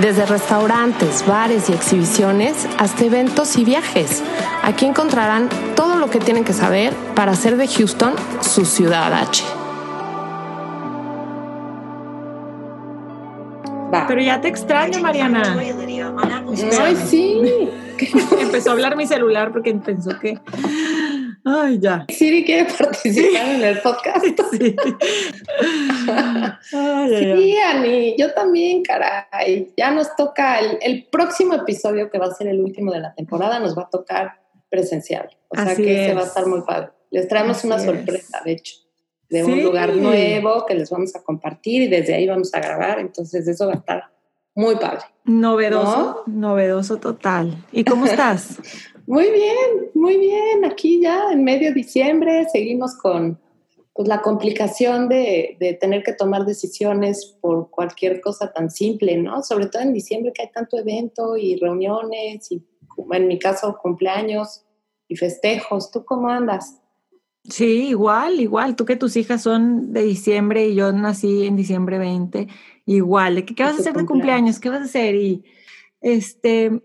Desde restaurantes, bares y exhibiciones hasta eventos y viajes. Aquí encontrarán todo lo que tienen que saber para hacer de Houston su ciudad H. Pero ya te extraño, Mariana. Ay, sí. Empezó a hablar mi celular porque pensó que. Ay, ya. Siri quiere participar en el podcast. Sí. Ay. Sí, Ani, yo también, caray. Ya nos toca el, el próximo episodio, que va a ser el último de la temporada, nos va a tocar presencial. O sea Así que se va a estar muy padre. Les traemos Así una es. sorpresa, de hecho, de Sí. un lugar nuevo que les vamos a compartir y desde ahí vamos a grabar. Entonces, eso va a estar muy padre. Novedoso, novedoso total. ¿Y cómo estás? Muy bien, muy bien. Aquí ya en medio de diciembre seguimos con pues, la complicación de, de tener que tomar decisiones por cualquier cosa tan simple, ¿no? Sobre todo en diciembre que hay tanto evento y reuniones y, en mi caso, cumpleaños y festejos. ¿Tú cómo andas? Sí, igual, igual. Tú que tus hijas son de diciembre y yo nací en diciembre 20, igual. ¿De qué, qué vas a hacer de cumpleaños? ¿Qué vas a hacer? Y este,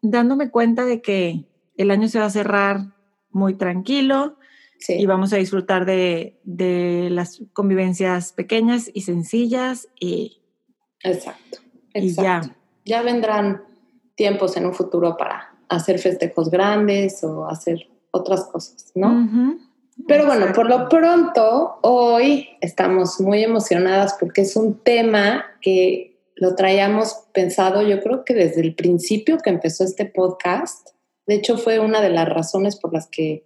dándome cuenta de que el año se va a cerrar muy tranquilo Sí, y vamos a disfrutar de, de las convivencias pequeñas y sencillas y, exacto. y exacto. ya. ya vendrán tiempos en un futuro para hacer festejos grandes o hacer otras cosas, ¿no? Pero bueno, Exacto. por lo pronto, hoy estamos muy emocionadas porque es un tema que lo traíamos pensado, yo creo que desde el principio que empezó este podcast. De hecho, fue una de las razones por las que,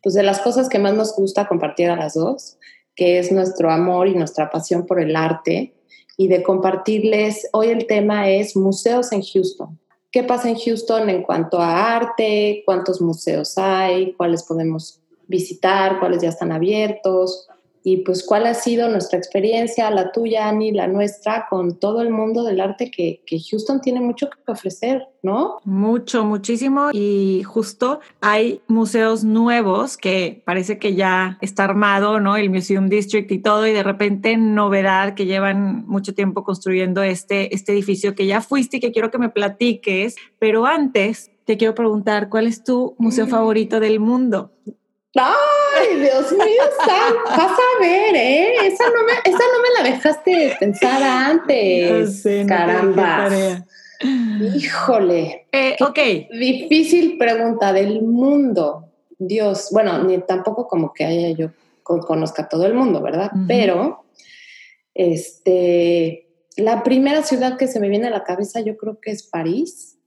pues de las cosas que más nos gusta compartir a las dos, que es nuestro amor y nuestra pasión por el arte y de compartirles, hoy el tema es museos en Houston. ¿Qué pasa en Houston en cuanto a arte? ¿Cuántos museos hay? ¿Cuáles podemos visitar? ¿Cuáles ya están abiertos? Y pues cuál ha sido nuestra experiencia, la tuya, Ani, la nuestra, con todo el mundo del arte que, que Houston tiene mucho que ofrecer, ¿no? Mucho, muchísimo. Y justo hay museos nuevos que parece que ya está armado, ¿no? El Museum District y todo, y de repente novedad que llevan mucho tiempo construyendo este, este edificio que ya fuiste y que quiero que me platiques. Pero antes te quiero preguntar, ¿cuál es tu museo Mm. favorito del mundo? ¡Ay, Dios mío! Sam, Vas a ver, ¿eh? Esa no me, esa no me la dejaste pensar antes. Caramba. Híjole. Eh, ok, Difícil pregunta del mundo. Dios, bueno, ni tampoco como que haya yo con- conozca a todo el mundo, ¿verdad? Pero, este, la primera ciudad que se me viene a la cabeza yo creo que es París.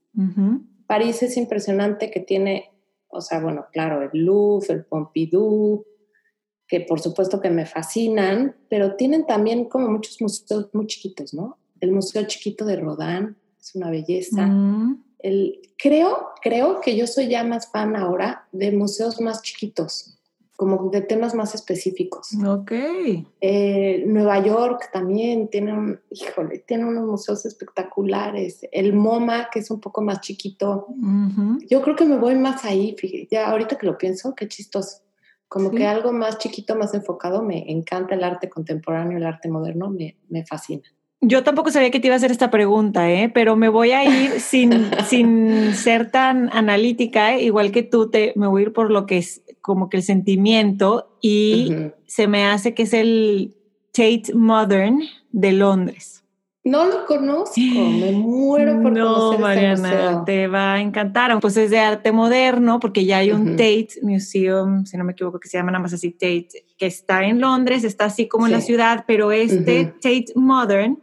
París es impresionante que tiene, o sea, bueno, claro, el Louvre, el Pompidou, que por supuesto que me fascinan, pero tienen también como muchos museos muy chiquitos, ¿no? El Museo Chiquito de Rodin es una belleza. Mm. El, creo, creo que yo soy ya más fan ahora de museos más chiquitos, como de temas más específicos. Ok. Eh, Nueva York también tiene, un, híjole, tiene unos museos espectaculares. El MoMA, que es un poco más chiquito. Ujú. Yo creo que me voy más ahí, fíjate, ya ahorita que lo pienso, qué chistoso. Como Sí. que algo más chiquito, más enfocado, me encanta el arte contemporáneo, el arte moderno, me, me fascina. Yo tampoco sabía que te iba a hacer esta pregunta, ¿eh? pero me voy a ir sin, sin ser tan analítica, ¿eh? igual que tú, te, me voy a ir por lo que es como que el sentimiento y se me hace que es el Tate Modern de Londres. No lo conozco, me muero por no, conocer Mariana, museo. te va a encantar. Pues es de arte moderno, porque ya hay un. Tate Museum, si no me equivoco, que se llama nada más así Tate, que está en Londres, está así como en la ciudad, pero este. Tate Modern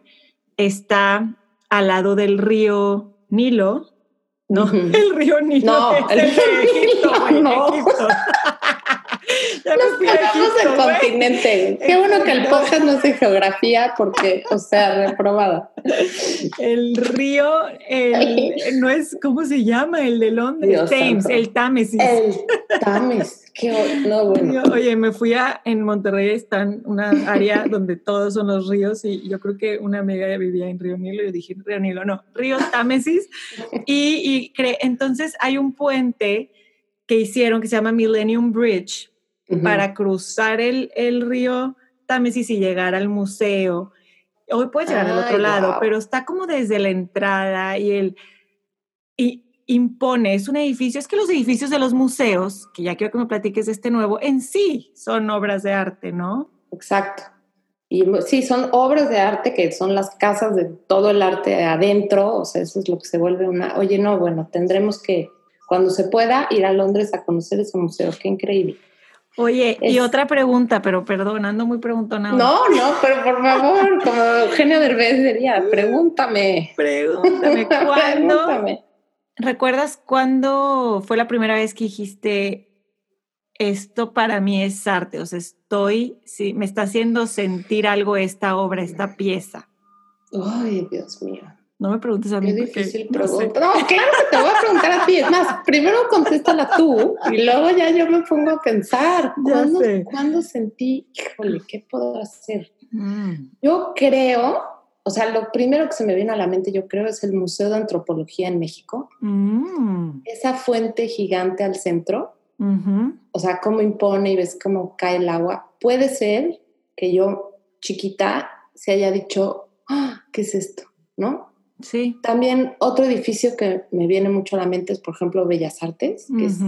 está al lado del río Nilo. No, el río Nilo. No, es el el de río Egipto, Nilo, güey, no. Egipto. Nos pegamos el continente. Qué bueno que el podcast no es de geografía porque, o sea, reprobada. El río, el, no es, ¿cómo se llama? El de Londres, Thames, el Támesis. El Támesis. Qué, no, bueno. Oye, me fui a, en Monterrey, está en una área donde todos son los ríos y yo creo que una amiga ya vivía en Río Nilo y yo dije, Río Nilo, no, Río Támesis. y, y entonces hay un puente que hicieron que se llama Millennium Bridge para cruzar el, el río Támesis y llegar al museo. Hoy puedes llegar al otro lado, pero está como desde la entrada y el y impone, es un edificio, es que los edificios de los museos, que ya quiero que me platiques de este nuevo, en sí son obras de arte, ¿no? Exacto. Y sí, son obras de arte que son las casas de todo el arte adentro, o sea, eso es lo que se vuelve una, oye, no, bueno, tendremos que, cuando se pueda, ir a Londres a conocer ese museo, qué increíble. Oye, y otra pregunta, pero perdón, ando muy preguntona. No, no, pero por favor, como Eugenio Derbez diría, pregúntame. Pregúntame, ¿cuándo? ¿Recuerdas cuándo fue la primera vez que dijiste, esto para mí es arte? O sea, estoy, sí, me está haciendo sentir algo esta obra, esta pieza. Ay, Dios mío. No me preguntes a mí. Qué difícil pregunta. No, claro que te voy a preguntar a ti. Es más, primero contéstala tú y luego ya yo me pongo a pensar. ¿Cuándo, ¿cuándo sentí, híjole, qué puedo hacer? Mm. Yo creo, o sea, lo primero que se me viene a la mente, yo creo, es el Museo de Antropología en México. Mm. Esa fuente gigante al centro. O sea, cómo impone y ves cómo cae el agua. Puede ser que yo, chiquita, se haya dicho, ah, ¿qué es esto? ¿No? Sí. También otro edificio que me viene mucho a la mente es, por ejemplo, Bellas Artes, que es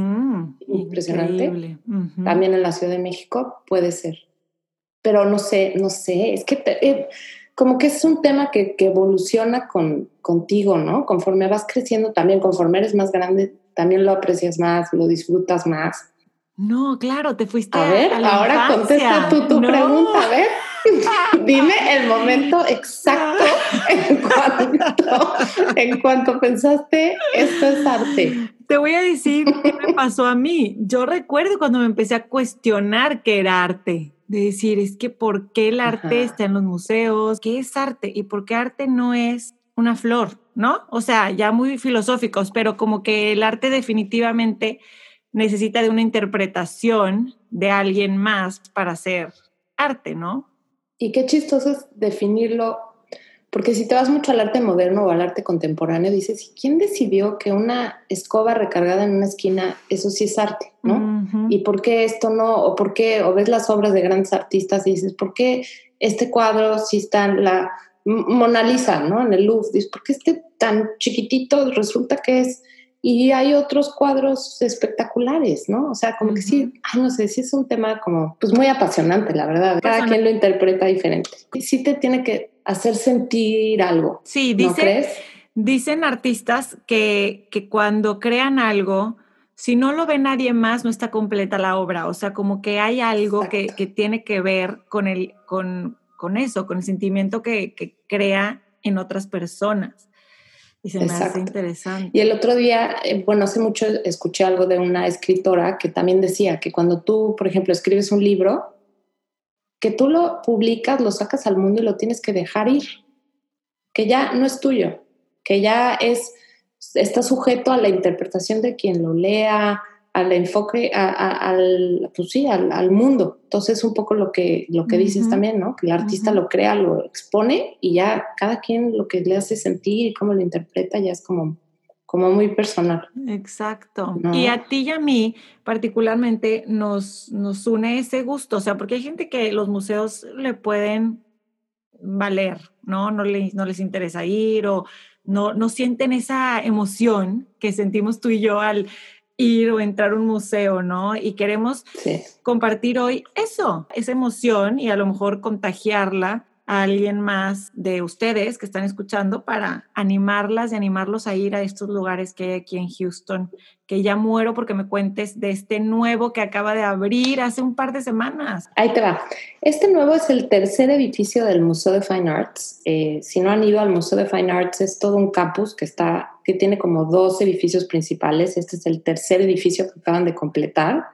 impresionante. También en la Ciudad de México puede ser. Pero no sé, no sé, es que eh, como que es un tema que, que, evoluciona con, contigo, ¿no? Conforme vas creciendo también, conforme eres más grande, también lo aprecias más, lo disfrutas más. No, claro, te fuiste a ver, ahora contesta tú tu pregunta, a ver. Dime el momento exacto en cuanto, en cuanto pensaste esto es arte. Te voy a decir qué me pasó a mí. Yo recuerdo cuando me empecé a cuestionar qué era arte. De decir, es que ¿por qué el arte está en los museos? ¿Qué es arte? ¿Y por qué arte no es una flor? ¿No? O sea, ya muy filosóficos, pero como que el arte definitivamente necesita de una interpretación de alguien más para ser arte, ¿no? Y qué chistoso es definirlo, porque si te vas mucho al arte moderno o al arte contemporáneo, dices, ¿quién decidió que una escoba recargada en una esquina, eso sí es arte, ¿no? ¿Y por qué esto no? ¿O por qué? O ves las obras de grandes artistas y dices, ¿por qué este cuadro si está en la Mona Lisa, ¿no? En el Louvre, dices, ¿por qué este tan chiquitito resulta que es y hay otros cuadros espectaculares, ¿no? O sea, como que sí, no sé, sí es un tema como, pues muy apasionante, la verdad. Cada quien lo interpreta diferente. Y sí te tiene que hacer sentir algo. Sí, ¿no crees? dicen artistas que, que cuando crean algo, si no lo ve nadie más, no está completa la obra. O sea, como que hay algo que, que, tiene que ver con, el, con, con eso, con el sentimiento que, que crea en otras personas. Y se me hace interesante. Y el otro día, eh, bueno, hace mucho escuché algo de una escritora que también decía que cuando tú, por ejemplo, escribes un libro, que tú lo publicas, lo sacas al mundo y lo tienes que dejar ir, que ya no es tuyo, que ya es, está sujeto a la interpretación de quien lo lea, al enfoque, al, pues sí, al, mundo. Entonces, un poco lo que, lo que dices también, ¿no? Que el artista lo crea, lo expone y ya cada quien lo que le hace sentir y cómo lo interpreta ya es como, como muy personal. Exacto. Y a ti y a mí particularmente nos, nos une ese gusto, o sea, porque hay gente que los museos le pueden valer, ¿no? No, no les interesa ir o no, no sienten esa emoción que sentimos tú y yo al ir o entrar a un museo, ¿no? Y queremos compartir hoy eso, esa emoción y a lo mejor contagiarla a alguien más de ustedes que están escuchando para animarlas y animarlos a ir a estos lugares que hay aquí en Houston, que ya muero porque me cuentes de este nuevo que acaba de abrir hace un par de semanas. Ahí te va. Este nuevo es el tercer edificio del Museo de Fine Arts. Eh, si no han ido al Museo de Fine Arts, es todo un campus que está que tiene como dos edificios principales. Este es el tercer edificio que acaban de completar.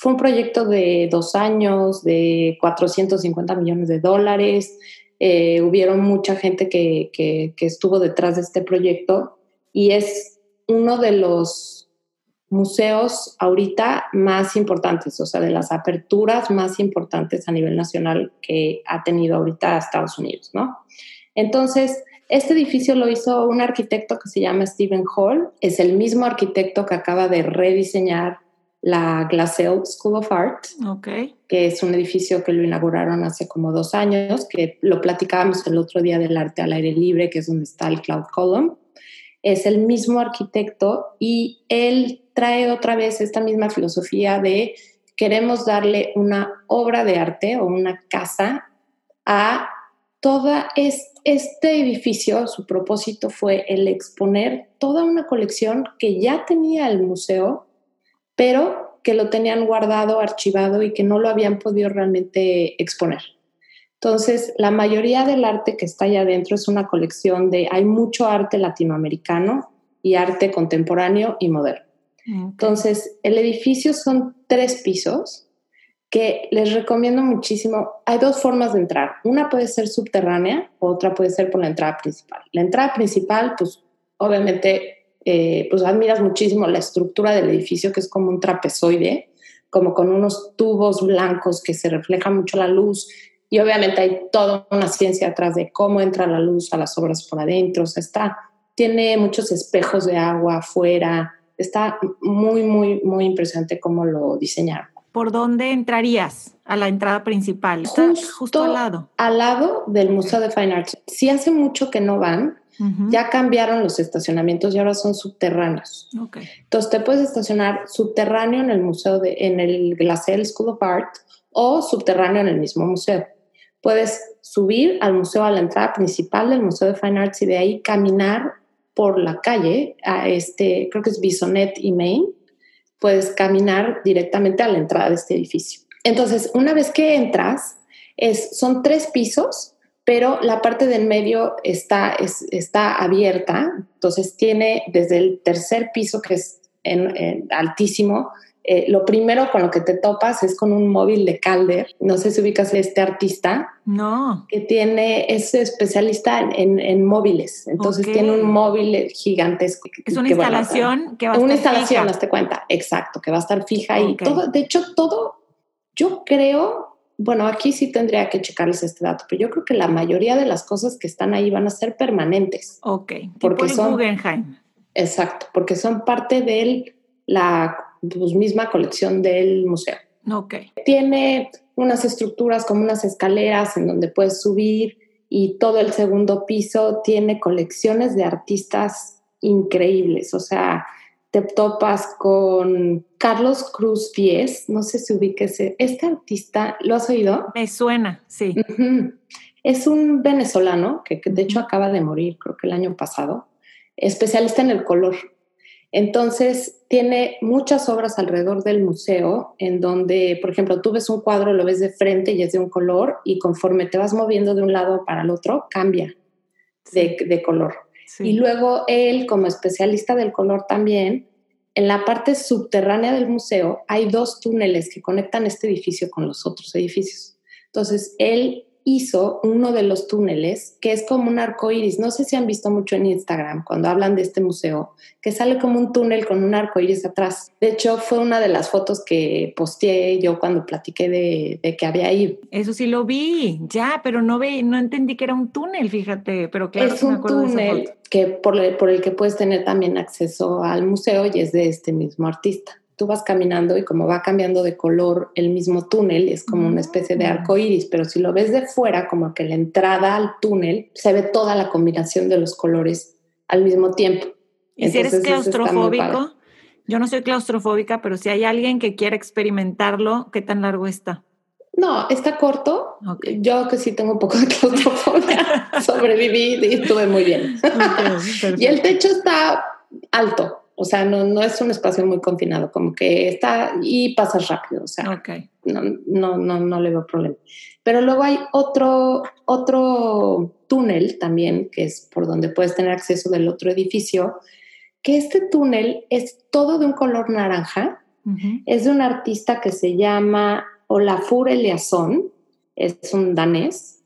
Fue un proyecto de dos años, de 450 millones de dólares. Eh, hubieron mucha gente que, que, estuvo detrás de este proyecto y es uno de los museos ahorita más importantes, o sea, de las aperturas más importantes a nivel nacional que ha tenido ahorita Estados Unidos, ¿no? Entonces, este edificio lo hizo un arquitecto que se llama Stephen Hall, es el mismo arquitecto que acaba de rediseñar la Glassell School of Art, okay. que es un edificio que lo inauguraron hace como dos años, que lo platicábamos el otro día del arte al aire libre, que es donde está el Cloud Column. Es el mismo arquitecto y él trae otra vez esta misma filosofía de queremos darle una obra de arte o una casa a toda este edificio. Su propósito fue el exponer toda una colección que ya tenía el museo pero que lo tenían guardado, archivado y que no lo habían podido realmente exponer. Entonces, la mayoría del arte que está allá adentro es una colección de, hay mucho arte latinoamericano y arte contemporáneo y moderno. Entonces, el edificio son tres pisos que les recomiendo muchísimo. Hay dos formas de entrar. Una puede ser subterránea, otra puede ser por la entrada principal. La entrada principal, pues obviamente eh, pues admiras muchísimo la estructura del edificio, que es como un trapezoide, como con unos tubos blancos que se refleja mucho la luz. Y obviamente hay toda una ciencia atrás de cómo entra la luz a las obras por adentro. O sea, está, tiene muchos espejos de agua afuera. Está muy, muy, muy impresionante cómo lo diseñaron. ¿Por dónde entrarías a la entrada principal? Está justo, al lado. Al lado del Museo de Fine Arts. Si hace mucho que no van, ya cambiaron los estacionamientos y ahora son subterráneos. Entonces te puedes estacionar subterráneo en el museo de, en el Glacial School of Art o subterráneo en el mismo museo. Puedes subir al museo a la entrada principal del Museo de Fine Arts y de ahí caminar por la calle a este, creo que es Bisonet y Main. Puedes caminar directamente a la entrada de este edificio. Entonces, una vez que entras, es, son tres pisos pero la parte del medio está, está abierta, entonces tiene desde el tercer piso, que es en, altísimo, eh, lo primero con lo que te topas es con un móvil de Calder. No sé si ubicas a este artista. No. Que tiene, es especialista en, móviles. Entonces tiene un móvil gigantesco. Es una instalación que va a estar Una instalación, hazte cuenta. Exacto, que va a estar fija y todo. De hecho, todo, yo creo bueno, aquí sí tendría que checarles este dato, pero yo creo que la mayoría de las cosas que están ahí van a ser permanentes. Ok, porque tipo son Guggenheim. Exacto, porque son parte de la pues, misma colección del museo. Ok. Tiene unas estructuras como unas escaleras en donde puedes subir y todo el segundo piso tiene colecciones de artistas increíbles, o sea, te topas con Carlos Cruz Pies, no sé si ubiques, este artista, ¿lo has oído? Me suena, sí. Es un venezolano que, de hecho acaba de morir, creo que el año pasado, especialista en el color. Entonces, tiene muchas obras alrededor del museo en donde, por ejemplo, tú ves un cuadro, lo ves de frente y es de un color y conforme te vas moviendo de un lado para el otro, cambia de color. Y luego él, como especialista del color también, en la parte subterránea del museo hay dos túneles que conectan este edificio con los otros edificios. Entonces, él hizo uno de los túneles que es como un arco iris. No sé si han visto mucho en Instagram cuando hablan de este museo, que sale como un túnel con un arco iris atrás. De hecho, fue una de las fotos que posteé yo cuando platiqué de, que había ido. Eso sí lo vi, ya, pero no, ve, no entendí que era un túnel, fíjate, pero claro. Es un túnel que por el que puedes tener también acceso al museo y es de este mismo artista tú vas caminando y como va cambiando de color el mismo túnel, es como una especie de mm. arco iris, pero si lo ves de fuera, como que la entrada al túnel, se ve toda la combinación de los colores al mismo tiempo. ¿Y si eres claustrofóbico? Yo no soy claustrofóbica, pero si hay alguien que quiera experimentarlo, ¿qué tan largo está? No, está corto. Yo que sí tengo un poco de claustrofobia, sobreviví y estuve muy bien. y el techo está alto. O sea, no, no es un espacio muy confinado, como que está y pasas rápido, o sea, no, no, no, no le veo problema. Pero luego hay otro, otro túnel también, que es por donde puedes tener acceso del otro edificio, que este túnel es todo de un color naranja Es de un artista que se llama Olafur Eliasson, es un danés.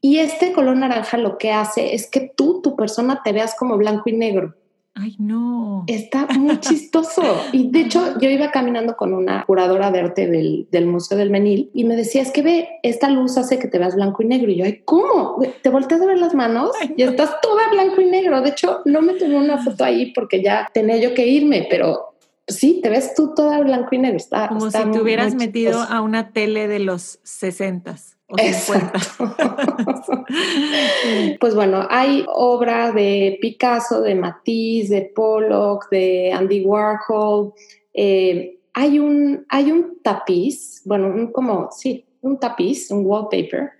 Y este color naranja lo que hace es que tú, tu persona, te veas como blanco y negro. Ay, no. Está muy chistoso. Y de hecho, yo iba caminando con una curadora de arte del, del, Museo del Menil y me decía, es que ve, esta luz hace que te veas blanco y negro. Y yo, ay, ¿cómo? ¿Te volteas a ver las manos? Y estás toda blanco y negro. De hecho, no me tomé una foto ahí porque ya tenía yo que irme, pero sí, te ves tú toda blanco y negro. Está, Como si te hubieras metido a una tele de los sesentas. pues bueno, hay obra de Picasso, de Matisse, de Pollock, de Andy Warhol. Eh, hay, un, hay un tapiz, bueno, un, como, sí, un tapiz, un wallpaper,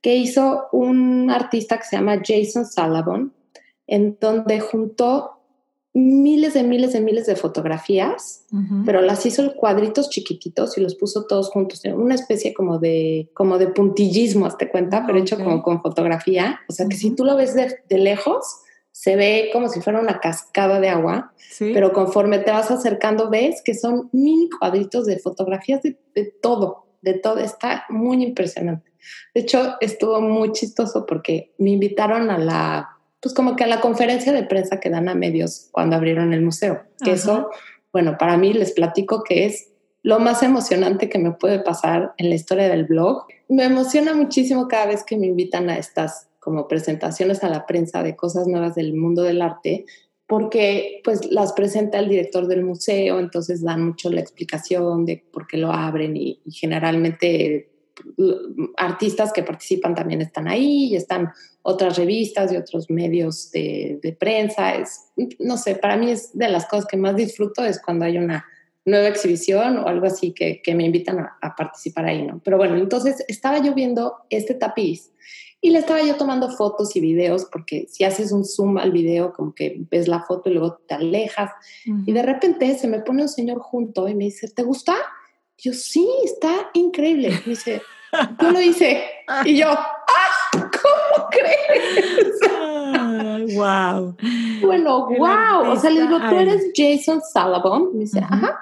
que hizo un artista que se llama Jason Salabon, en donde juntó miles de miles de miles de fotografías, pero las hizo cuadritos chiquititos y los puso todos juntos, una especie como de, como de puntillismo, hazte cuenta, pero hecho como con fotografía. O sea que si tú lo ves de, lejos, se ve como si fuera una cascada de agua, pero conforme te vas acercando ves que son mini cuadritos de fotografías de, de todo, de todo. Está muy impresionante. De hecho, estuvo muy chistoso porque me invitaron a la pues como que a la conferencia de prensa que dan a medios cuando abrieron el museo. Que eso, bueno, para mí les platico que es lo más emocionante que me puede pasar en la historia del blog. Me emociona muchísimo cada vez que me invitan a estas como presentaciones a la prensa de cosas nuevas del mundo del arte, porque pues las presenta el director del museo, entonces dan mucho la explicación de por qué lo abren y, y generalmente artistas que participan también están ahí y están otras revistas y otros medios de, prensa. Es, no sé, para mí es de las cosas que más disfruto es cuando hay una nueva exhibición o algo así que, me invitan a, participar ahí, ¿no? Pero bueno, entonces estaba yo viendo este tapiz y le estaba yo tomando fotos y videos porque si haces un zoom al video como que ves la foto y luego te alejas y de repente se me pone un señor junto y me dice, ¿te gusta? Yo, sí, está increíble. Me dice, yo lo hice. Y yo, ¡ah! ¿Cómo crees? wow. Bueno, wow. O sea, le digo, tú eres Jason Salabon. Me dice, ajá.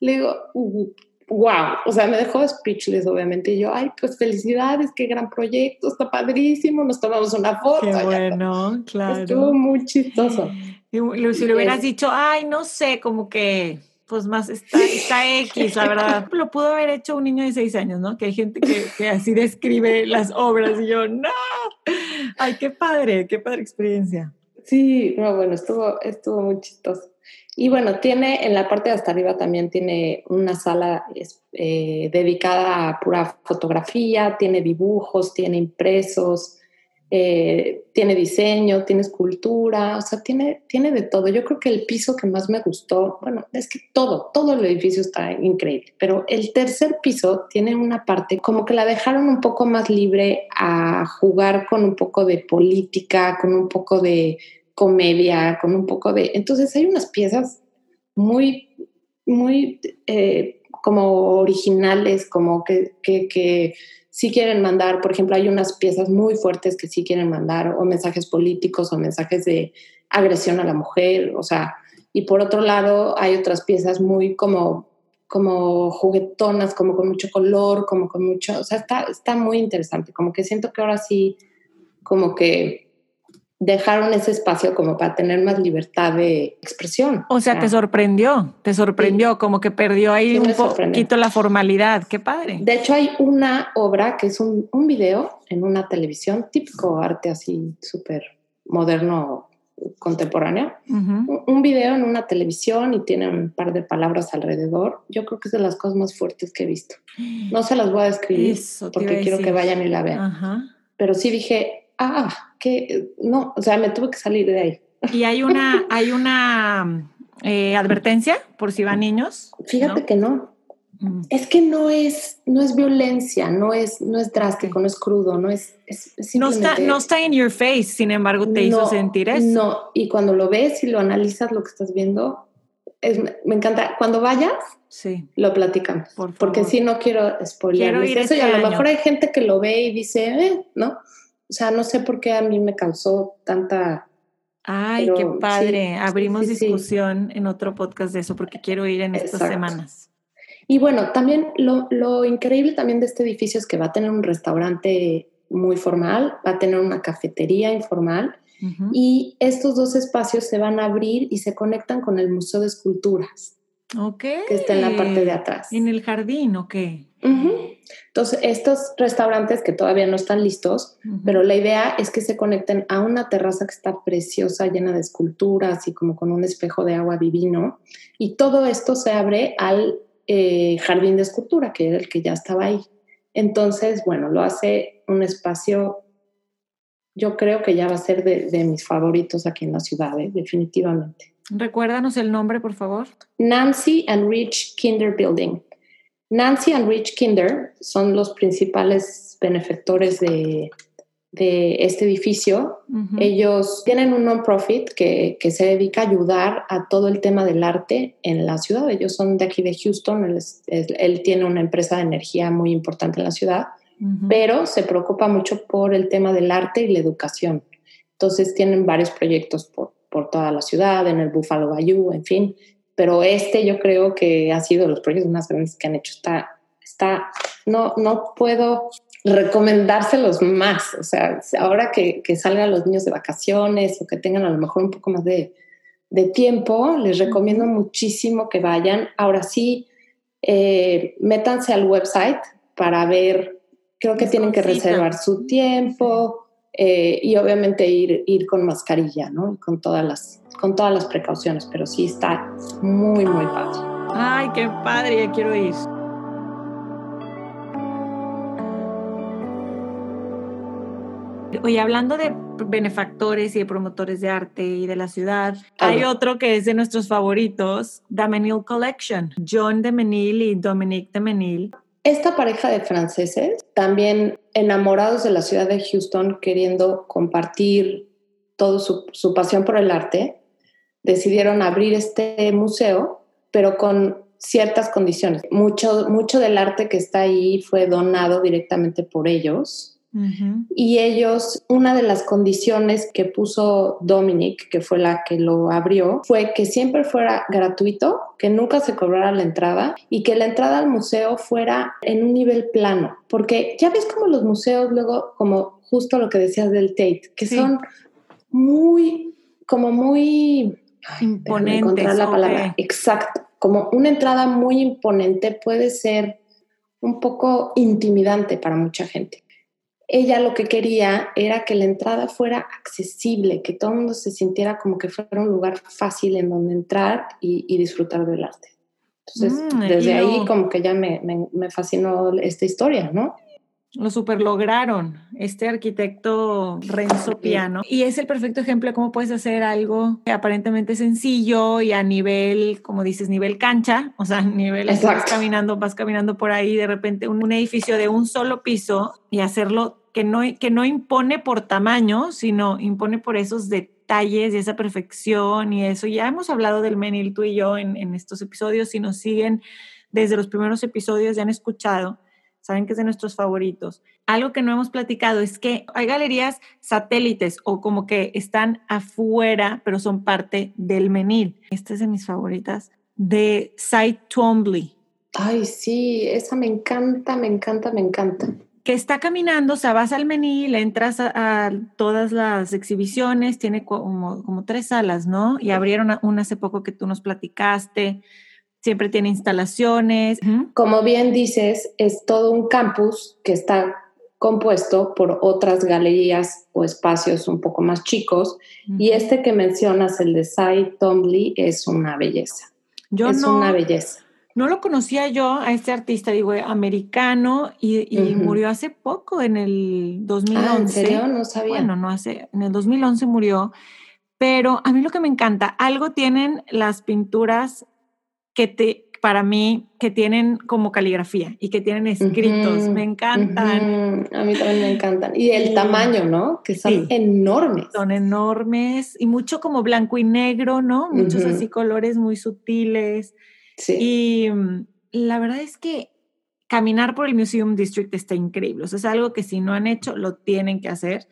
Le digo, wow. O sea, me dejó speechless, obviamente. Y yo, ay, pues felicidades, qué gran proyecto, está padrísimo. Nos tomamos una foto. Qué bueno, claro. Estuvo muy chistoso. Y, si le hubieras dicho, ay, no sé, como que pues más está, está X, la verdad. Lo pudo haber hecho un niño de seis años, ¿no? Que hay gente que, que, así describe las obras y yo, no. Ay, qué padre, qué padre experiencia. Sí, no, bueno, estuvo, estuvo muy chistoso. Y bueno, tiene en la parte de hasta arriba también tiene una sala eh, dedicada a pura fotografía, tiene dibujos, tiene impresos, eh, tiene diseño, tiene escultura, o sea, tiene, tiene de todo. Yo creo que el piso que más me gustó, bueno, es que todo, todo el edificio está increíble, pero el tercer piso tiene una parte como que la dejaron un poco más libre a jugar con un poco de política, con un poco de comedia, con un poco de... Entonces hay unas piezas muy, muy eh, como originales, como que, que, que si quieren mandar, por ejemplo, hay unas piezas muy fuertes que sí quieren mandar o mensajes políticos o mensajes de agresión a la mujer, o sea, y por otro lado hay otras piezas muy como como juguetonas, como con mucho color, como con mucho, o sea, está, está muy interesante, como que siento que ahora sí, como que dejaron ese espacio como para tener más libertad de expresión. O sea, te sorprendió, te sorprendió, como que perdió ahí un poquito la formalidad. Qué padre. De hecho, hay una obra que es un, un video en una televisión, típico arte así súper moderno, contemporáneo. un, video en una televisión y tiene un par de palabras alrededor. Yo creo que es de las cosas más fuertes que he visto. No se las voy a describir porque quiero que vayan y la vean. Pero sí dije, ah, que no, o sea, me tuve que salir de ahí. Y hay una, hay una eh, advertencia por si van niños. Fíjate que no. Mm. Es que no es, no es violencia, no es, no es drástico, no es crudo, no es, no está, no está en your face, sin embargo, te hizo sentir eso. No, y cuando lo ves y lo analizas lo que estás viendo, es, me encanta. Cuando vayas, sí. lo platicamos. porque si no quiero spoiler. eso. y a este lo mejor hay gente que lo ve y dice, eh, ¿no? O sea, no sé por qué a mí me causó tanta Ay, qué padre. Abrimos discusión en otro podcast de eso porque quiero ir en estas semanas. Y bueno, también lo, lo, increíble también de este edificio es que va a tener un restaurante muy formal, va a tener una cafetería informal y estos dos espacios se van a abrir y se conectan con el Museo de Esculturas. Ok. Que está en la parte de atrás. En el jardín, ok. Entonces, estos restaurantes que todavía no están listos, pero la idea es que se conecten a una terraza que está preciosa, llena de esculturas y como con un espejo de agua divino. Y todo esto se abre al eh, jardín de escultura, que era el que ya estaba ahí. Entonces, bueno, lo hace un espacio, yo creo que ya va a ser de, mis favoritos aquí en la ciudad, ¿eh? definitivamente. Recuérdanos el nombre, por favor. Nancy and Rich Kinder Building. Nancy and Rich Kinder son los principales benefactores de, este edificio. Ellos tienen un non-profit que, se dedica a ayudar a todo el tema del arte en la ciudad. Ellos son de aquí de Houston. Él, tiene una empresa de energía muy importante en la ciudad, pero se preocupa mucho por el tema del arte y la educación. Entonces tienen varios proyectos por, por toda la ciudad, en el Buffalo Bayou, en fin pero este yo creo que ha sido de los proyectos más grandes que han hecho. Está, está, no, no puedo recomendárselos más. O sea, ahora que, que salgan los niños de vacaciones o que tengan a lo mejor un poco más de, de tiempo, les recomiendo muchísimo que vayan. Ahora sí, eh, métanse al website para ver, creo que tienen que reservar su tiempo eh, y obviamente ir, ir con mascarilla, ¿no? Con todas las con todas las precauciones, pero sí está muy, muy padre. Ay, qué padre, ya quiero ir. Oye, hablando de benefactores y de promotores de arte y de la ciudad, hay otro que es de nuestros favoritos, The Menil Collection, John de Menil y Dominique de Menil. Esta pareja de franceses, también enamorados de la ciudad de Houston, queriendo compartir toda su, su pasión por el arte, decidieron abrir este museo, pero con ciertas condiciones. Mucho, mucho del arte que está ahí fue donado directamente por ellos. Y ellos, una de las condiciones que puso Dominic, que fue la que lo abrió, fue que siempre fuera gratuito, que nunca se cobrara la entrada y que la entrada al museo fuera en un nivel plano. Porque ya ves como los museos luego, como justo lo que decías del Tate, que son muy, como muy imponente. la palabra. Exacto. Como una entrada muy imponente puede ser un poco intimidante para mucha gente. Ella lo que quería era que la entrada fuera accesible, que todo el mundo se sintiera como que fuera un lugar fácil en donde entrar y, disfrutar del arte. Entonces, mm, desde ahí como que ya me, me fascinó esta historia, ¿no? Lo super lograron, este arquitecto Renzo Piano. Y es el perfecto ejemplo de cómo puedes hacer algo aparentemente sencillo y a nivel, como dices, nivel cancha, o sea, nivel vas caminando, vas caminando por ahí, de repente un, edificio de un solo piso y hacerlo que no, que no impone por tamaño, sino impone por esos detalles y esa perfección y eso. Ya hemos hablado del Menil tú y yo en, en estos episodios, si nos siguen desde los primeros episodios ya han escuchado saben que es de nuestros favoritos. Algo que no hemos platicado es que hay galerías satélites o como que están afuera, pero son parte del menil. Esta es de mis favoritas, de Site Twombly. Ay, sí, esa me encanta, me encanta, me encanta. Que está caminando, o sea, vas al menil, entras a, todas las exhibiciones, tiene como, como tres salas, ¿no? Y abrieron una hace poco que tú nos platicaste siempre tiene instalaciones. Como bien dices, es todo un campus que está compuesto por otras galerías o espacios un poco más chicos. Y este que mencionas, el de Cy Tomley, es una belleza. Yo es una belleza. No lo conocía yo a este artista, digo, americano, y, murió hace poco, en el 2011. Ah, ¿En serio? No sabía. Bueno, no hace, en el 2011 murió. Pero a mí lo que me encanta, algo tienen las pinturas que te, para mí, que tienen como caligrafía y que tienen escritos. me encantan. A mí también me encantan. Y el tamaño, ¿no? Que son enormes. Son enormes y mucho como blanco y negro, ¿no? Muchos así colores muy sutiles. Sí. Y mm, la verdad es que caminar por el Museum District está increíble. O sea, es algo que si no han hecho, lo tienen que hacer.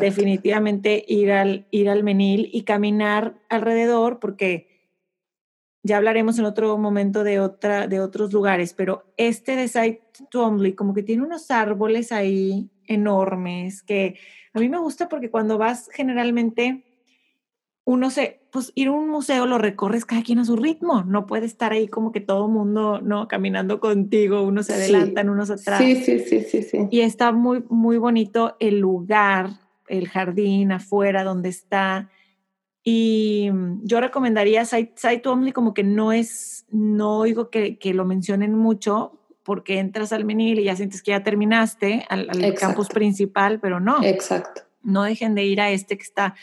definitivamente ir al, ir al Menil y caminar alrededor, porque ya hablaremos en otro momento de, otra, de otros lugares, pero este de Site Twombly como que tiene unos árboles ahí enormes que a mí me gusta porque cuando vas generalmente uno se, pues ir a un museo lo recorres cada quien a su ritmo, no puede estar ahí como que todo mundo, ¿no? Caminando contigo, unos se adelantan, unos atrás. Sí, sí, sí, sí, sí. Y está muy, muy bonito el lugar, el jardín afuera donde está. Y yo recomendaría Site, Only como que no es, no oigo que, que, lo mencionen mucho porque entras al Menil y ya sientes que ya terminaste al, al campus principal, pero no. Exacto. No dejen de ir a este que está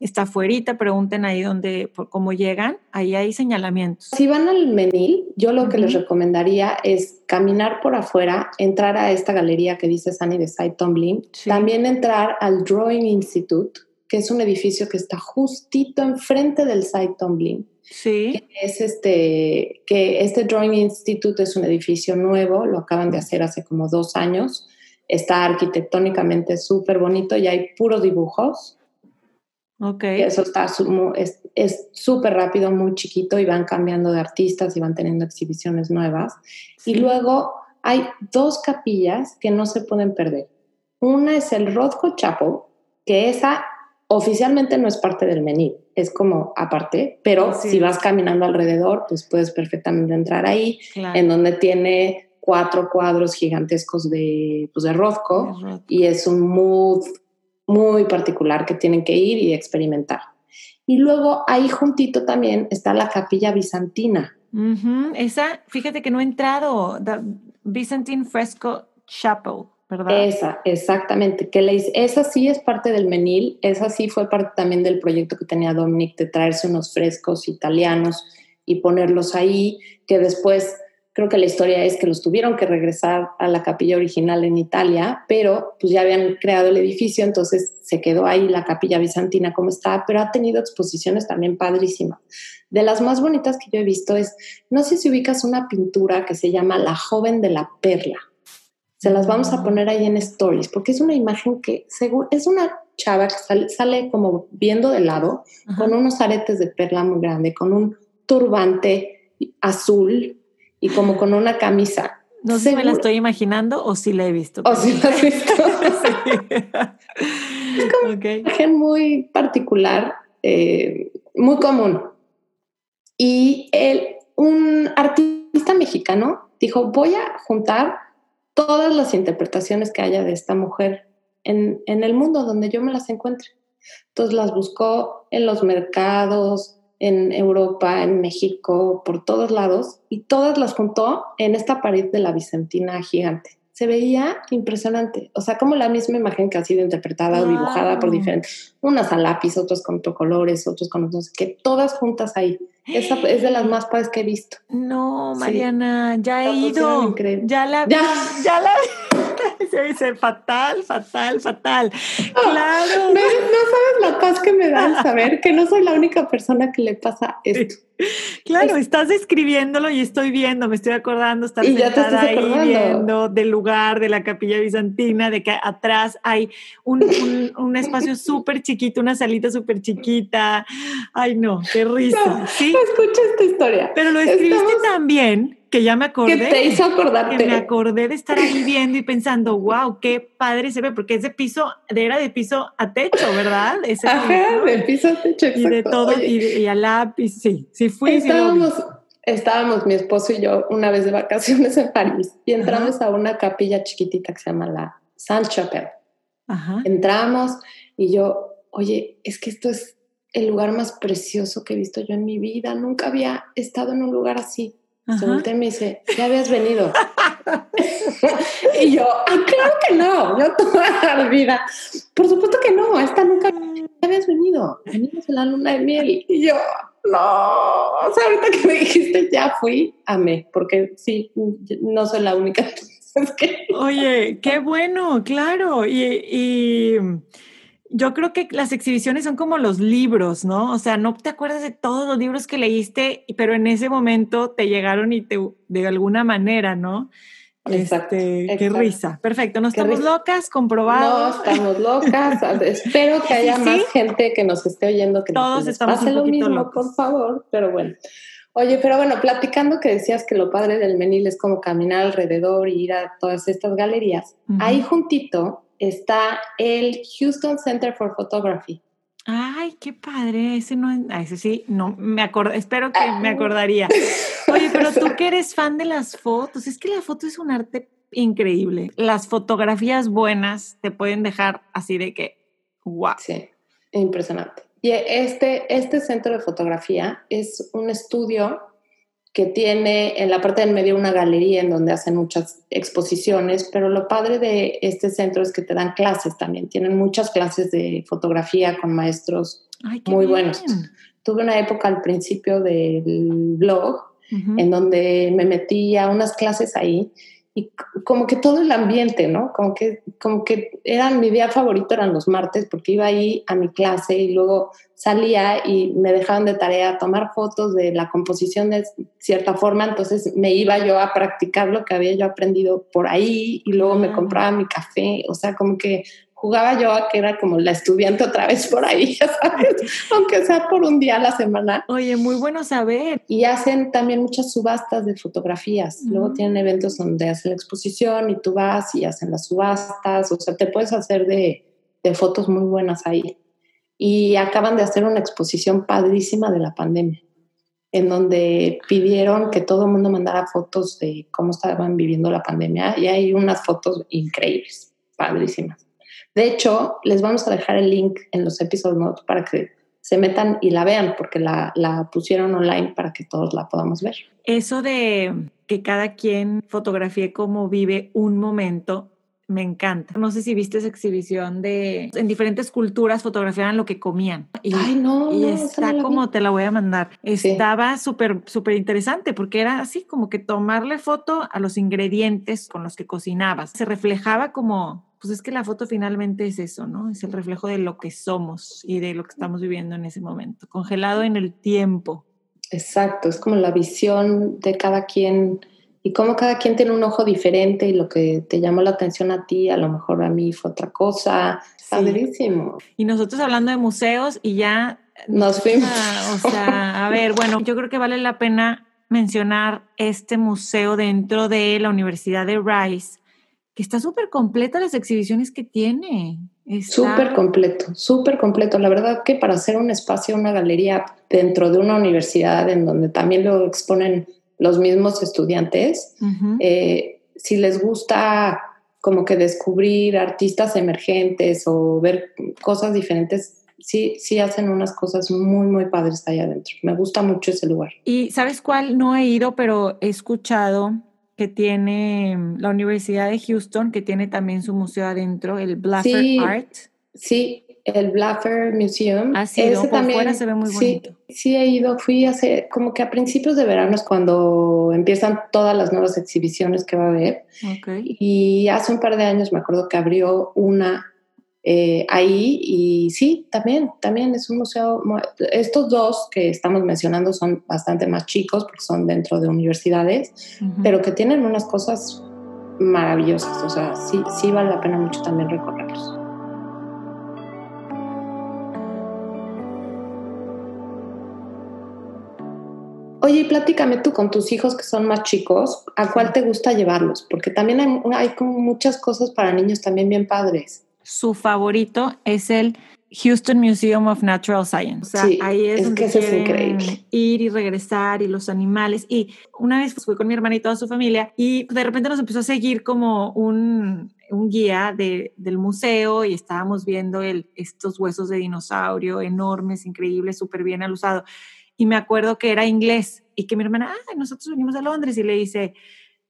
está afuera, pregunten ahí dónde, cómo llegan, ahí hay señalamientos. Si van al Menil, yo lo que les recomendaría es caminar por afuera, entrar a esta galería que dice Sunny de Side Tumbling, también entrar al Drawing Institute, que es un edificio que está justito enfrente del Side Tumbling. Sí. es este, que este Drawing Institute es un edificio nuevo, lo acaban de hacer hace como dos años. Está arquitectónicamente súper bonito y hay puros dibujos. Okay. Eso está es súper rápido, muy chiquito y van cambiando de artistas y van teniendo exhibiciones nuevas. Y luego hay dos capillas que no se pueden perder. Una es el Rothko Chapel, que esa oficialmente no es parte del menú, es como aparte, pero si vas caminando alrededor, pues puedes perfectamente entrar ahí, en donde tiene cuatro cuadros gigantescos de, pues de Rothko, y es un mood muy particular que tienen que ir y experimentar. Y luego ahí juntito también está la capilla bizantina. Esa, fíjate que no he entrado, The Byzantine Fresco Chapel, ¿verdad? Esa, exactamente. Que le, esa sí es parte del Menil, esa sí fue parte también del proyecto que tenía Dominic de traerse unos frescos italianos y ponerlos ahí, que después Creo que la historia es que los tuvieron que regresar a la capilla original en Italia, pero pues ya habían creado el edificio, entonces se quedó ahí la capilla bizantina como está, pero ha tenido exposiciones también padrísimas. De las más bonitas que yo he visto es, no sé si ubicas una pintura que se llama La joven de la perla. Se las vamos a mm. poner ahí en stories, porque es una imagen que según, es una chava que sale, como viendo de lado, con unos aretes de perla muy grande, con un turbante azul y como con una camisa. No sé si me la estoy imaginando o si la he visto. O si la has visto. Es como una imagen muy particular, eh, muy común. Y él, un artista mexicano dijo, voy a juntar todas las interpretaciones que haya de esta mujer en, en el mundo donde yo me las encuentre. Entonces las buscó en los mercados, en Europa, en México, por todos lados, y todas las juntó en esta pared de la Bizantina gigante. Se veía impresionante, o sea, como la misma imagen que ha sido interpretada o dibujada por diferentes, unas a lápiz, otros con colores, otros con otros, que todas juntas ahí. Esa es de las más padres que he visto. No, Mariana, ya he ido. Ya la vi, ya la vi. Se dice fatal, fatal, fatal. Claro. No, sabes la paz que me da el saber que no soy la única persona que le pasa esto. Claro, estás escribiéndolo y estoy viendo, me estoy acordando, estar sentada ahí viendo del lugar de la capilla bizantina, de que atrás hay un, un, espacio súper chiquito, una salita súper chiquita. Ay, no, qué risa. ¿Sí? Escucha esta historia. Pero lo escribiste también que ya me acordé. Que te hizo acordarte. Que me acordé de estar ahí viendo y pensando, wow, qué padre se ve, porque ese piso era de piso a techo, ¿verdad? Ese Ajá, de piso a techo, exacto. Y de todo, y, a lápiz, sí, sí fui. Estábamos, estábamos mi esposo y yo una vez de vacaciones en París y entramos a una capilla chiquitita que se llama la Saint-Chapelle. Entramos y yo, oye, es que esto es el lugar más precioso que he visto yo en mi vida. Nunca había estado en un lugar así. Se voltea y me dice, ¿ya habías venido? y yo, ah, claro que no, yo toda la vida. Por supuesto que no, esta nunca ya habías venido. Venimos en la luna de miel. Y yo, no, o sea, ahorita que me dijiste ya fui, amé, porque sí, no soy la única. Oye, qué bueno, claro. y yo creo que las exhibiciones son como los libros, ¿no? O sea, no te acuerdas de todos los libros que leíste, pero en ese momento te llegaron y te, de alguna manera, ¿no? Exacto, este, Qué risa. Perfecto. No estamos locas, comprobado. No estamos locas. Espero que haya más gente que nos esté oyendo que todos estamos pase lo mismo, por favor. Pero bueno. Oye, pero bueno, platicando que decías que lo padre del Menil es como caminar alrededor y ir a todas estas galerías. Ahí juntito está el Houston Center for Photography. Ay, qué padre. Ese no, ese sí, no me acuerdo. Espero que me acordaría. Oye, pero tú que eres fan de las fotos, es que la foto es un arte increíble. Las fotografías buenas te pueden dejar así de que, wow. Sí, impresionante. Y este, este centro de fotografía es un estudio que tiene en la parte del medio una galería en donde hacen muchas exposiciones, pero lo padre de este centro es que te dan clases también, tienen muchas clases de fotografía con maestros muy buenos. Tuve una época al principio del blog en donde me metí a unas clases ahí y como que todo el ambiente, ¿no? Como que, como que eran mi día favorito eran los martes porque iba ahí a mi clase y luego salía y me dejaban de tarea tomar fotos de la composición de cierta forma, entonces me iba yo a practicar lo que había yo aprendido por ahí y luego me ah. compraba mi café, o sea, como que jugaba yo a que era como la estudiante otra vez por ahí, ¿sabes? Aunque sea por un día a la semana. Oye, muy bueno saber. Y hacen también muchas subastas de fotografías. Luego tienen eventos donde hacen la exposición y tú vas y hacen las subastas. O sea, te puedes hacer de, de fotos muy buenas ahí. Y acaban de hacer una exposición padrísima de la pandemia en donde pidieron que todo el mundo mandara fotos de cómo estaban viviendo la pandemia y hay unas fotos increíbles, padrísimas. De hecho, les vamos a dejar el link en los episodios notes para que se metan y la vean, porque la, la, pusieron online para que todos la podamos ver. Eso de que cada quien fotografíe cómo vive un momento, me encanta. No sé si viste esa exhibición de en diferentes culturas fotografiaban lo que comían. Y, Ay, no. Y está como te la voy a mandar. Estaba súper, súper interesante porque era así como que tomarle foto a los ingredientes con los que cocinabas. Se reflejaba como pues es que la foto finalmente es eso, ¿no? Es el reflejo de lo que somos y de lo que estamos viviendo en ese momento, congelado en el tiempo. Exacto, es como la visión de cada quien y cómo cada quien tiene un ojo diferente y lo que te llamó la atención a ti, a lo mejor a mí fue otra cosa. Padrísimo. Y nosotros hablando de museos y ya nos fuimos. o sea, a ver, bueno, yo creo que vale la pena mencionar este museo dentro de la Universidad de Rice está súper completa las exhibiciones que tiene. Súper completo, súper completo. La verdad que para hacer un espacio, una galería dentro de una universidad en donde también lo exponen los mismos estudiantes, eh, si les gusta como que descubrir artistas emergentes o ver cosas diferentes, sí, sí hacen unas cosas muy, muy padres allá adentro. Me gusta mucho ese lugar. ¿Y sabes cuál? No he ido, pero he escuchado que tiene mm, la Universidad de Houston, que tiene también su museo adentro, el Blaffer Art. Sí, el Blaffer Museum. Sido, por fuera se ve muy bonito. Sí, he ido, fui hace, como que a principios de verano es cuando empiezan todas las nuevas exhibiciones que va a haber. Y hace un par de años me acuerdo que abrió una eh, ahí y sí, también, también es un museo. Estos dos que estamos mencionando son bastante más chicos porque son dentro de universidades, pero que tienen unas cosas maravillosas. O sea, sí, sí vale la pena mucho también recorrerlos. Oye, platícame tú con tus hijos que son más chicos, ¿a cuál te gusta llevarlos? Porque también hay, hay como muchas cosas para niños también bien padres su favorito es el Houston Museum of Natural Science. O sea, ahí es, donde que es increíble. ir y regresar y los animales. Y una vez fui con mi hermana y toda su familia y de repente nos empezó a seguir como un, un guía de, del museo y estábamos viendo el, estos huesos de dinosaurio enormes, increíbles, súper bien alusados. Y me acuerdo que era inglés y que mi hermana, ah, nosotros venimos a Londres y le dice,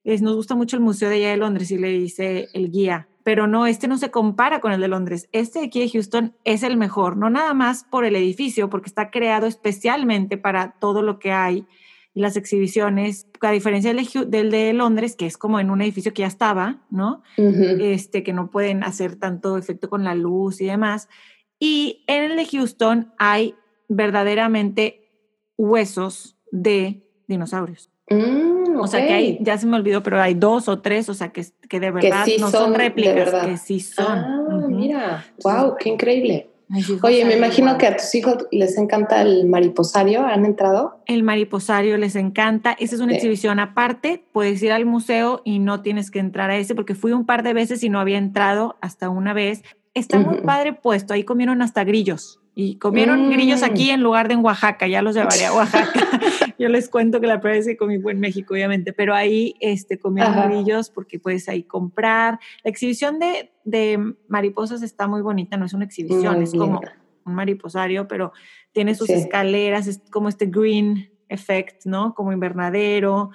es, nos gusta mucho el museo de allá de Londres y le dice el guía, pero no, este no se compara con el de Londres. Este de aquí de Houston es el mejor, no nada más por el edificio, porque está creado especialmente para todo lo que hay y las exhibiciones, a diferencia del de, Londres, que es como en un edificio que ya estaba, ¿no? este, que no pueden hacer tanto efecto con la luz y demás. Y en el de Houston hay verdaderamente huesos de dinosaurios. Mm, O sea, que hay, ya se me olvidó, pero hay dos o tres, o sea, que, que de verdad no son, réplicas, que sí son. Ah, mira, wow, qué increíble. Oye, me imagino que a tus hijos les encanta el mariposario, ¿han entrado? El mariposario les encanta. Esa es una exhibición aparte. Puedes ir al museo y no tienes que entrar a ese porque fui un par de veces y no había entrado hasta una vez. Está muy padre puesto. Ahí comieron hasta grillos. Y comieron grillos aquí mm. en lugar de en Oaxaca, ya los llevaría a Oaxaca. Yo les cuento que la primera vez que comí fue en México, obviamente, pero ahí este, comieron grillos porque puedes ahí comprar. La exhibición de, de, mariposas está muy bonita, no es una exhibición, es como un mariposario, pero tiene sus escaleras, es como este green effect, ¿no? Como invernadero.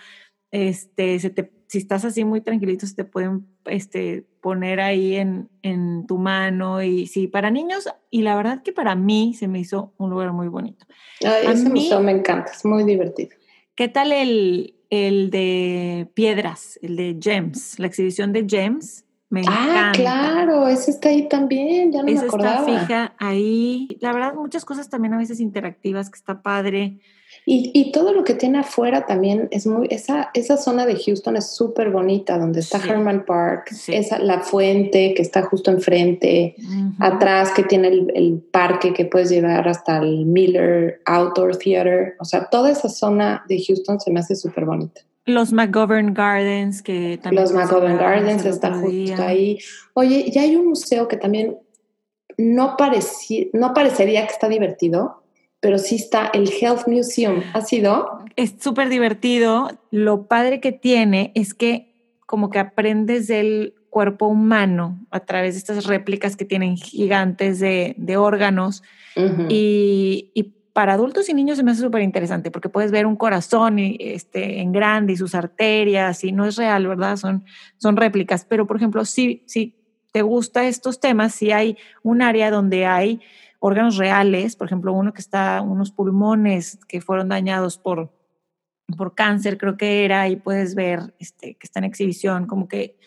Este, se te si estás así muy tranquilito, se te pueden este, poner ahí en, en, tu mano. Y sí, para niños, y la verdad que para mí se me hizo un lugar muy bonito. Ay, ese museo me encanta, es muy divertido. ¿Qué tal el, el de piedras, el de Gems, la exhibición de Gems? Me ah, claro, ese está ahí también, ya no me acordaba. está fija ahí. La verdad, muchas cosas también a veces interactivas, que está padre. Y, y, todo lo que tiene afuera también es muy, esa, esa zona de Houston es súper bonita, donde está Herman Park, esa, la fuente que está justo enfrente, atrás que tiene el, el, parque que puedes llevar hasta el Miller Outdoor Theater, o sea, toda esa zona de Houston se me hace súper bonita. Los McGovern Gardens, que también... Los McGovern Gardens está justo ahí. Oye, ya hay un museo que también no, no parecería que está divertido, pero sí está el Health Museum. ¿Ha sido? Es súper divertido. Lo padre que tiene es que como que aprendes del cuerpo humano a través de estas réplicas que tienen gigantes de, de órganos y, y, para adultos y niños se me hace súper interesante porque puedes ver un corazón y, este, en grande y sus arterias y no es real, ¿verdad? Son, son réplicas. Pero, por ejemplo, si, si te gusta estos temas, si hay un área donde hay órganos reales, por ejemplo, uno que está, unos pulmones que fueron dañados por, por cáncer, creo que era, y puedes ver este, que está en exhibición, como que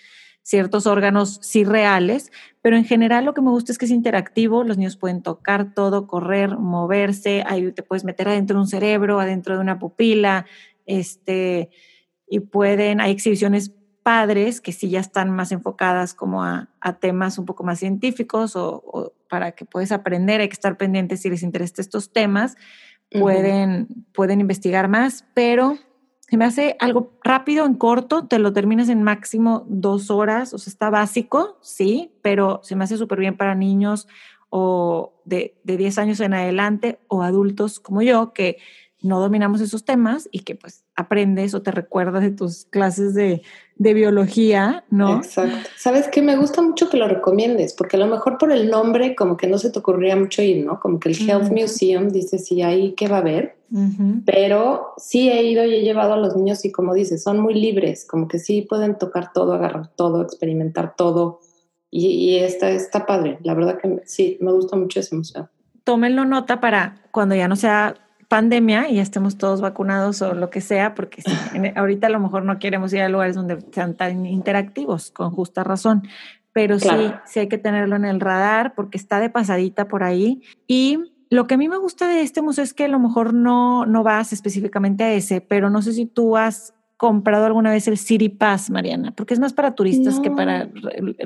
ciertos órganos sí reales, pero en general lo que me gusta es que es interactivo, los niños pueden tocar todo, correr, moverse, ahí te puedes meter adentro de un cerebro, adentro de una pupila, este, y pueden, hay exhibiciones padres que sí ya están más enfocadas como a, temas un poco más científicos o, para que puedas aprender, hay que estar pendientes si les interesan estos temas, pueden, pueden investigar más, pero se me hace algo rápido, en corto, te lo terminas en máximo dos horas, o sea, está básico, sí, pero se me hace súper bien para niños o de, de 10 años en adelante o adultos como yo que no dominamos esos temas y que pues aprendes o te recuerdas de tus clases de, de biología, ¿no? Exacto. Sabes que me gusta mucho que lo recomiendes, porque a lo mejor por el nombre como que no se te ocurría mucho ir, ¿no? Como que el Health Museum dice, sí, ahí qué va a haber, pero sí he ido y he llevado a los niños y como dices, son muy libres, como que sí pueden tocar todo, agarrar todo, experimentar todo. Y, y está, está padre, la verdad que sí, me gusta mucho ese museo. Tómenlo nota para cuando ya no sea pandemia y ya estemos todos vacunados o lo que sea, porque ahorita a lo mejor no queremos ir a lugares donde sean tan interactivos, con justa razón, pero sí, sí hay que tenerlo en el radar porque está de pasadita por ahí. Y lo que a mí me gusta de este museo es que a lo mejor no, no vas específicamente a ese, pero no sé si tú has comprado alguna vez el City Pass, Mariana? Porque es más para turistas que para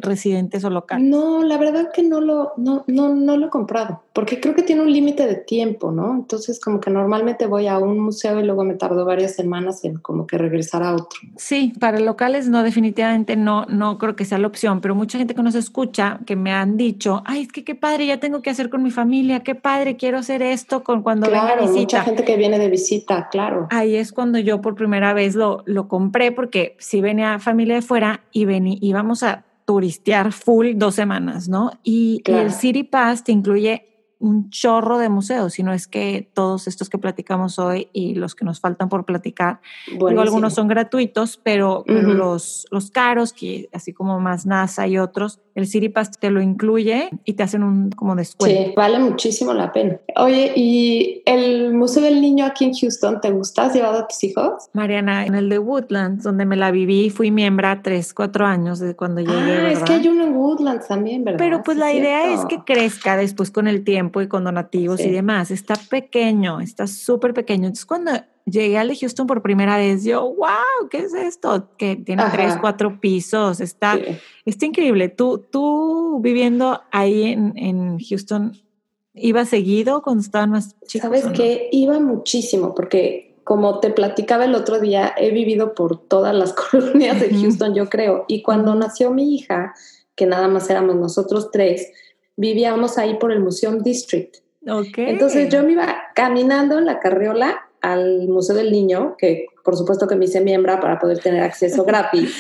residentes o locales. No, la verdad que no lo, no, no, no lo he comprado, porque creo que tiene un límite de tiempo, ¿no? Entonces como que normalmente voy a un museo y luego me tardo varias semanas en como que regresar a otro. Sí, para locales no, definitivamente no, no creo que sea la opción, pero mucha gente que nos escucha, que me han dicho, ay, es que qué padre, ya tengo que hacer con mi familia, qué padre, quiero hacer esto con cuando claro, venga visita. mucha gente que viene de visita, claro. Ahí es cuando yo por primera vez lo, lo, compré porque si venía familia de fuera y vení, íbamos a turistear full dos semanas, ¿no? Y, y, el City Pass te incluye un chorro de museos, sino es que todos estos que platicamos hoy y los que nos faltan por platicar, algunos son gratuitos, pero, los, los caros, que así como más NASA y otros, el City Pass te lo incluye y te hacen un como descuento. Sí, vale muchísimo la pena. Oye, ¿y el Museo del Niño aquí en Houston, te gusta? ¿Has llevado a tus hijos? Mariana, en el de Woodlands, donde me la viví, fui miembro tres, cuatro años desde cuando llegué. Ah, es que hay uno en Woodlands también, ¿verdad? Pero pues la idea es que crezca después con el tiempo tiempo y con donativos y demás. Está pequeño, está súper pequeño. Entonces, cuando llegué de Houston por primera vez, yo, wow, ¿qué es esto? Que tiene tres, cuatro pisos, está, está increíble. Tú, tú viviendo ahí en, en Houston, ¿iba seguido cuando estaban más chicos? Sabes que iba muchísimo, porque como te platicaba el otro día, he vivido por todas las colonias de Houston, yo creo. Y cuando nació mi hija, que nada más éramos nosotros tres, vivíamos ahí por el Museum District. Okay. Entonces yo me iba caminando en la carriola al Museo del Niño, que por supuesto que me hice miembro para poder tener acceso gratis,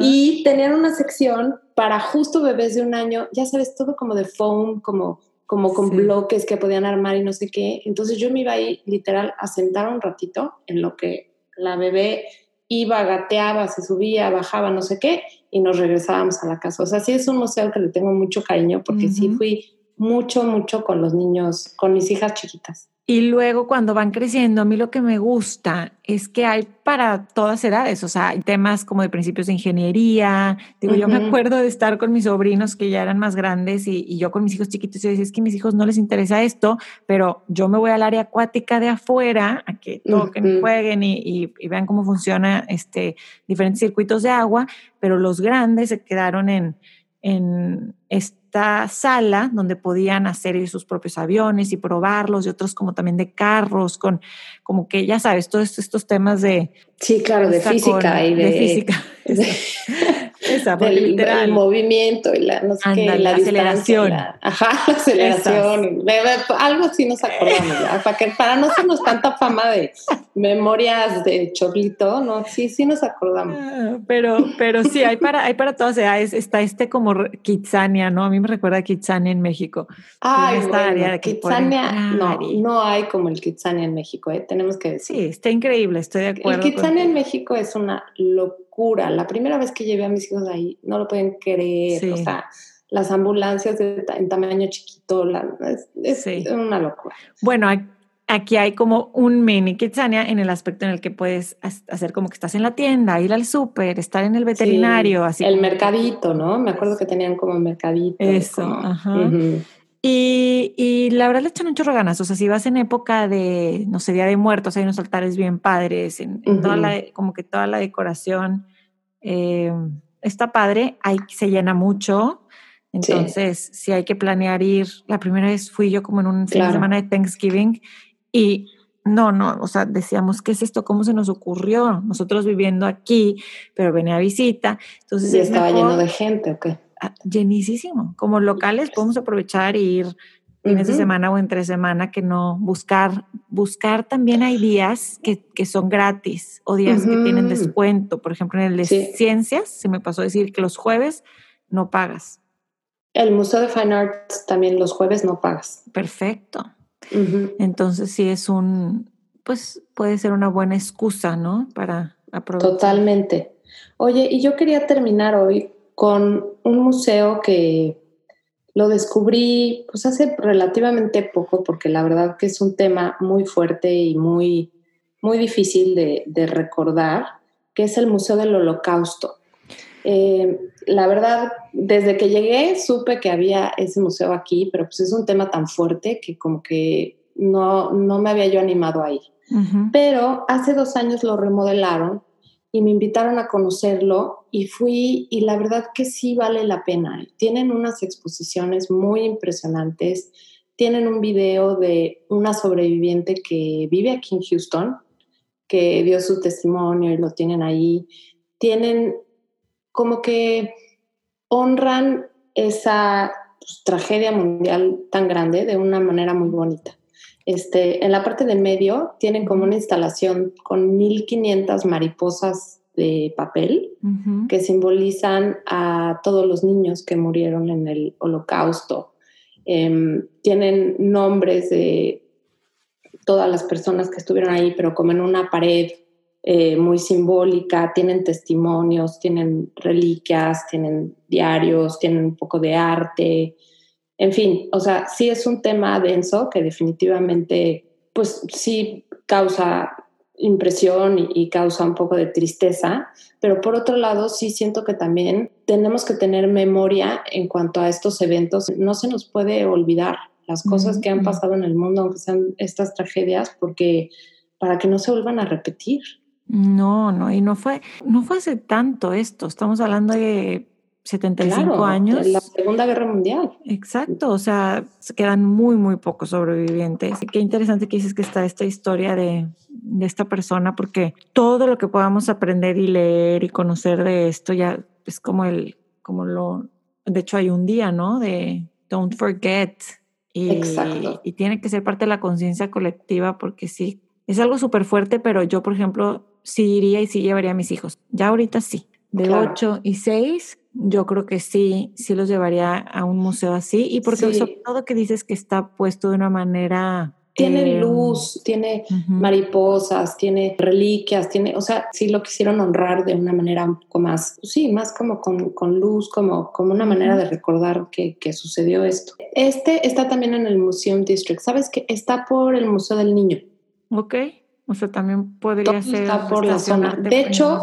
y tenían una sección para justo bebés de un año, ya sabes, todo como de foam, como, como con bloques que podían armar y no sé qué. Entonces yo me iba ahí literal a sentar un ratito en lo que la bebé iba, gateaba, se subía, bajaba, no sé qué, y nos regresábamos a la casa. O sea, sí es un museo que le tengo mucho cariño porque sí fui mucho, mucho con los niños, con mis hijas chiquitas. Y luego cuando van creciendo, a mí lo que me gusta es que hay para todas edades, o sea, hay temas como de principios de ingeniería. Digo, yo me acuerdo de estar con mis sobrinos que ya eran más grandes y, yo con mis hijos chiquitos y decía, es que a mis hijos no les interesa esto, pero yo me voy al área acuática de afuera a que toquen, jueguen y, vean cómo funciona este, diferentes circuitos de agua, pero los grandes se quedaron en, en esta sala donde podían hacer sus propios aviones y probarlos y otros como también de carros, con como que ya sabes, todos estos temas de... Sí, claro, de física y de... física. Esa, el movimiento y la, no sé qué, la, aceleración. ajá, la aceleración. algo así nos acordamos, para, que, para no hacernos tanta fama de memorias de chorlito, ¿no? Sí, sí nos acordamos. Ah, pero, pero sí, hay para, hay para todas edades. Está este como Kitsania, ¿no? A mí me recuerda a Kitsania en México. Ay, esta área de Kitsania, no, no hay como el Kitsania en México, ¿eh? tenemos que decir. Sí, está increíble, estoy de acuerdo. El Kitsania en México es una locura. La primera vez que llevé a mis hijos ahí, no lo pueden creer. O sea, las ambulancias en tamaño chiquito, es, una locura. Bueno, aquí hay como un mini Kitsania en el aspecto en el que puedes hacer como que estás en la tienda, ir al súper, estar en el veterinario, así. El mercadito, ¿no? Me acuerdo que tenían como mercadito. Eso, ajá. Y, la verdad le echan un chorro ganas. O sea, si vas en época de, no sé, Día de Muertos, hay unos altares bien padres, en, toda la, como que toda la decoración eh, está padre. Ahí se llena mucho. Entonces, si hay que planear ir, la primera vez fui yo como en un fin de semana de Thanksgiving y no, no, o sea, decíamos, ¿qué es esto? ¿Cómo se nos ocurrió? Nosotros viviendo aquí, pero venía a visita. Entonces, estaba lleno de gente, ¿o qué? Ah, llenísimo. Como locales podemos aprovechar e ir fines de semana o entre semana que no buscar, buscar también hay días que, que son gratis o días que tienen descuento. Por ejemplo, en el de ciencias, se me pasó a decir que los jueves no pagas. El Museo de Fine Arts también los jueves no pagas. Perfecto. Entonces sí es un, pues puede ser una buena excusa, ¿no? Para aprovechar. Totalmente. Oye, y yo quería terminar hoy con un museo que lo descubrí pues hace relativamente poco porque la verdad que es un tema muy fuerte y muy, muy difícil de, recordar, que es el Museo del Holocausto. Eh, la verdad, desde que llegué supe que había ese museo aquí, pero pues es un tema tan fuerte que como que no, no me había yo animado a ir. Pero hace dos años lo remodelaron y me invitaron a conocerlo y fui y la verdad que sí vale la pena. Tienen unas exposiciones muy impresionantes, tienen un video de una sobreviviente que vive aquí en Houston, que dio su testimonio y lo tienen ahí. Tienen como que honran esa pues, tragedia mundial tan grande de una manera muy bonita. Este, en la parte de medio tienen como una instalación con 1500 mariposas de papel que simbolizan a todos los niños que murieron en el holocausto. Em, tienen nombres de todas las personas que estuvieron ahí, pero como en una pared eh, muy simbólica, tienen testimonios, tienen reliquias, tienen diarios, tienen un poco de arte, en fin, o sea, sí es un tema denso que definitivamente, pues sí causa impresión y, causa un poco de tristeza, pero por otro lado sí siento que también tenemos que tener memoria en cuanto a estos eventos, no se nos puede olvidar las cosas que han pasado en el mundo, aunque sean estas tragedias, porque para que no se vuelvan a repetir. No, no, y no fue, no fue hace tanto esto, estamos hablando de 75 años. De la Segunda Guerra Mundial. Exacto, o sea, se quedan muy, muy pocos sobrevivientes. Qué interesante que dices que está esta historia de, de esta persona, porque todo lo que podamos aprender y leer y conocer de esto ya es como el, como lo, de hecho hay un día, ¿no? De don't forget. Y, Exacto. y tiene que ser parte de la conciencia colectiva porque sí, es algo súper fuerte, pero yo, por ejemplo, sí iría y sí llevaría a mis hijos. Ya ahorita sí. De Claro. 8 y 6, yo creo que sí, sí los llevaría a un museo así. Y porque Sí. sobre todo que dices que está puesto de una manera... Tiene eh, luz, tiene mariposas, tiene reliquias, tiene, o sea, sí lo quisieron honrar de una manera un poco más, sí, más como con, con luz, como, como una manera de recordar que, que sucedió esto. Este está también en el Museum District, ¿sabes que Está por el Museo del Niño. Ok, o sea, también podría Todo ser está por la zona. De hecho.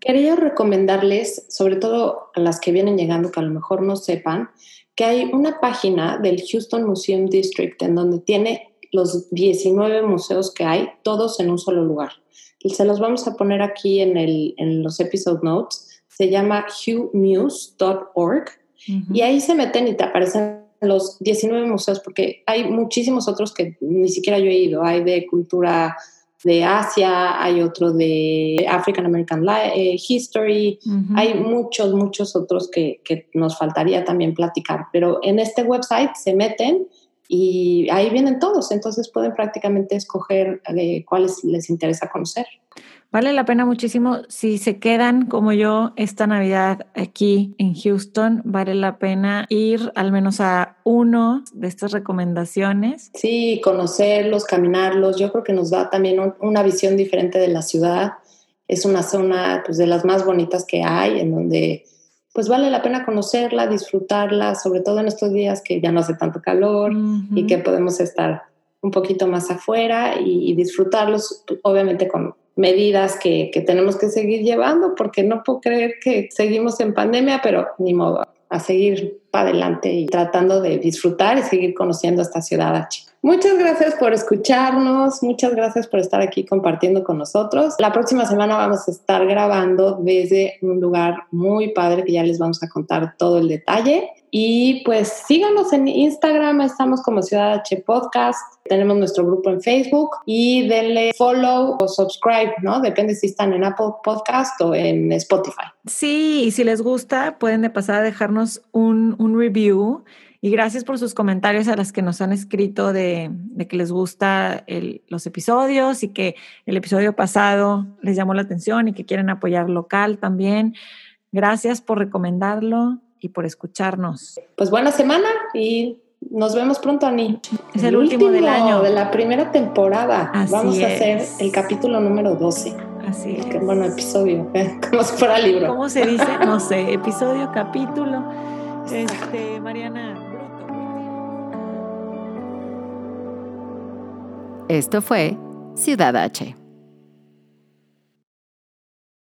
Quería recomendarles, sobre todo a las que vienen llegando, que a lo mejor no sepan, que hay una página del Houston Museum District en donde tiene los 19 museos que hay, todos en un solo lugar. Y se los vamos a poner aquí en, el, en los episode notes. Se llama hughmuse.org Ujú. y ahí se meten y te aparecen los 19 museos, porque hay muchísimos otros que ni siquiera yo he ido. Hay de cultura de Asia, hay otro de African American eh, History, hay muchos, muchos otros que, que nos faltaría también platicar, pero en este website se meten y ahí vienen todos, entonces pueden prácticamente escoger de cuáles les interesa conocer. Vale la pena muchísimo. Si se quedan como yo esta Navidad aquí en Houston, vale la pena ir al menos a uno de estas recomendaciones. Sí, conocerlos, caminarlos, yo creo que nos da también un- una visión diferente de la ciudad. Es una zona pues, de las más bonitas que hay, en donde pues vale la pena conocerla, disfrutarla, sobre todo en estos días que ya no hace tanto calor y que podemos estar un poquito más afuera y, y disfrutarlos, obviamente con medidas que, que tenemos que seguir llevando, porque no puedo creer que seguimos en pandemia, pero ni modo, a seguir para adelante y tratando de disfrutar y seguir conociendo esta ciudad. Muchas gracias por escucharnos, muchas gracias por estar aquí compartiendo con nosotros. La próxima semana vamos a estar grabando desde un lugar muy padre que ya les vamos a contar todo el detalle. Y pues síganos en Instagram, estamos como Ciudad H Podcast, tenemos nuestro grupo en Facebook y denle follow o subscribe, ¿no? Depende si están en Apple Podcast o en Spotify. Sí, y si les gusta, pueden de pasar a dejarnos un, un review. Y gracias por sus comentarios a las que nos han escrito de, de que les gusta el- los episodios y que el episodio pasado les llamó la atención y que quieren apoyar local también. Gracias por recomendarlo y por escucharnos. Pues buena semana y nos vemos pronto, Ani. Es el último del año. De la primera temporada. Así Vamos a hacer el capítulo número 12. Así Qué es. bueno episodio, como si fuera libro. ¿Cómo se dice? No sé, episodio, capítulo. Este, Mariana, bruto. Esto fue Ciudad H.